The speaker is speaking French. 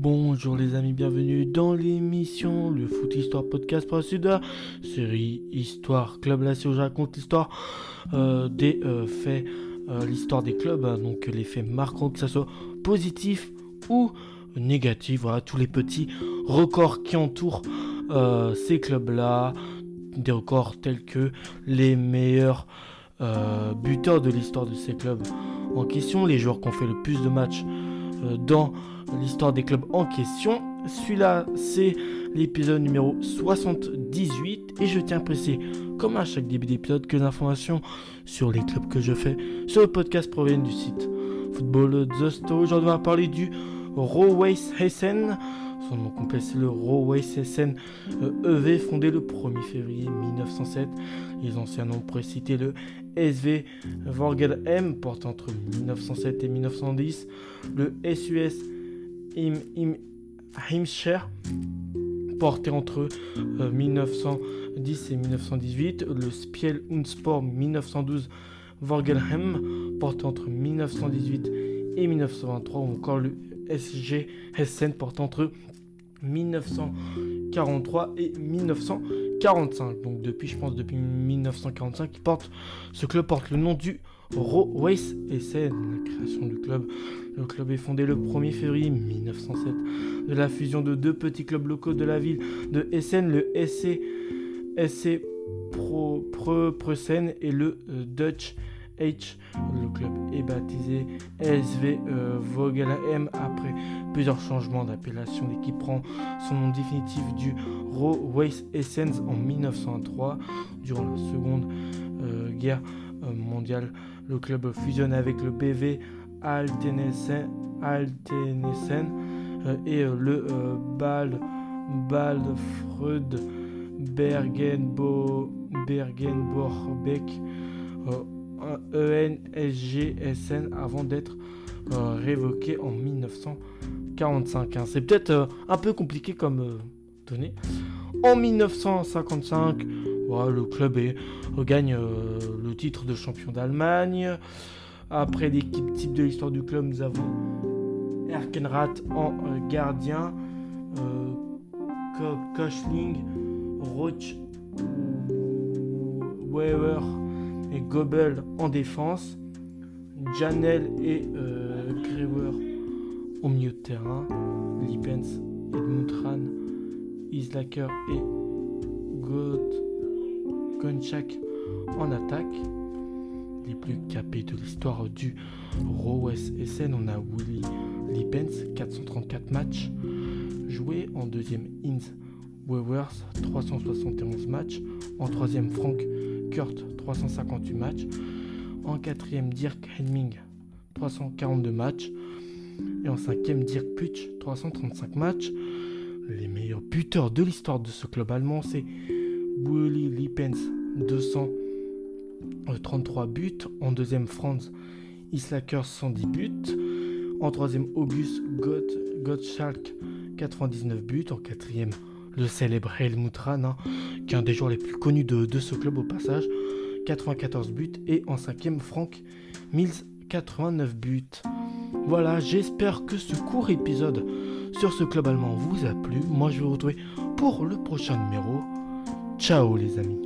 Bonjour les amis, bienvenue dans l'émission Le Foot Histoire Podcast la série Histoire Club. Là, si je raconte l'histoire euh, des euh, faits, euh, l'histoire des clubs, hein, donc les faits marquants, que ce soit positif ou négatif. Voilà, tous les petits records qui entourent ces clubs-là. Des records tels que les meilleurs buteurs de l'histoire de ces clubs en question, les joueurs qui ont fait le plus de matchs dans l'histoire des clubs en question. Celui-là, c'est l'épisode numéro 78 et je tiens à préciser, comme à chaque début d'épisode, que l'information sur les clubs que je fais sur le podcast proviennent du site Football The Store. Aujourd'hui, on va parler du Roweis Hessen. Son nom complet, c'est le Roweis Hessen EV, e fondé le 1er février 1907. Les anciens noms précités le SV Vorgel M, porté entre 1907 et 1910. Le SUS Im, porté entre 1910 euh, et 1918, le Spiel und Sport 1912 Vorgelheim, porté entre 1918 et 1923, ou encore le SG Hessen, porté entre 1943 et 1945. Donc depuis, je pense, depuis 1945, porte, ce club porte le nom du Roweis Essen, la création du club. Le club est fondé le 1er février 1907 de la fusion de deux petits clubs locaux de la ville de Essen, le SC, SC Pro, Preussen et le euh, Dutch Le club est baptisé SV euh, Vogelheim après plusieurs changements d'appellation. L'équipe prend son nom définitif du Roweis Essen en 1903 durant la seconde euh, guerre mondiale. Le club fusionne avec le BV Altenesen, Altenesen euh, et euh, le euh, Bal, Bergenbo, Bergenborbeck ENSGSN avant d'être révoqué en 1945. Hein. C'est peut-être un peu compliqué comme données. En 1955, le club gagne le titre de champion d'Allemagne. Après l'équipe type de l'histoire du club, nous avons Erkenrath en euh, gardien, euh, Kochling, Roach, Weber et Gobel en défense, Janel et euh, au milieu de terrain, Lippens, Edmund Islaker et Gonchak en attaque les plus capés de l'histoire du Rowes Essen. On a Willy Lippens, 434 matchs. Joué en deuxième, Inns Wewers, 371 matchs. En troisième, Frank Kurt, 358 matchs. En quatrième, Dirk Helming, 342 matchs. Et en cinquième, Dirk Putsch, 335 matchs. Les meilleurs buteurs de l'histoire de ce club allemand, c'est Willy Lippens, 200 33 buts. En deuxième, Franz Islaker, 110 buts. En troisième, August Gottschalk, 99 buts. En quatrième, le célèbre Helmut Rahn, hein, qui est un des joueurs les plus connus de, ce club au passage, 94 buts. Et en cinquième, Frank Mills, 89 buts. Voilà, j'espère que ce court épisode sur ce club allemand vous a plu. Moi, je vais vous retrouver pour le prochain numéro. Ciao les amis.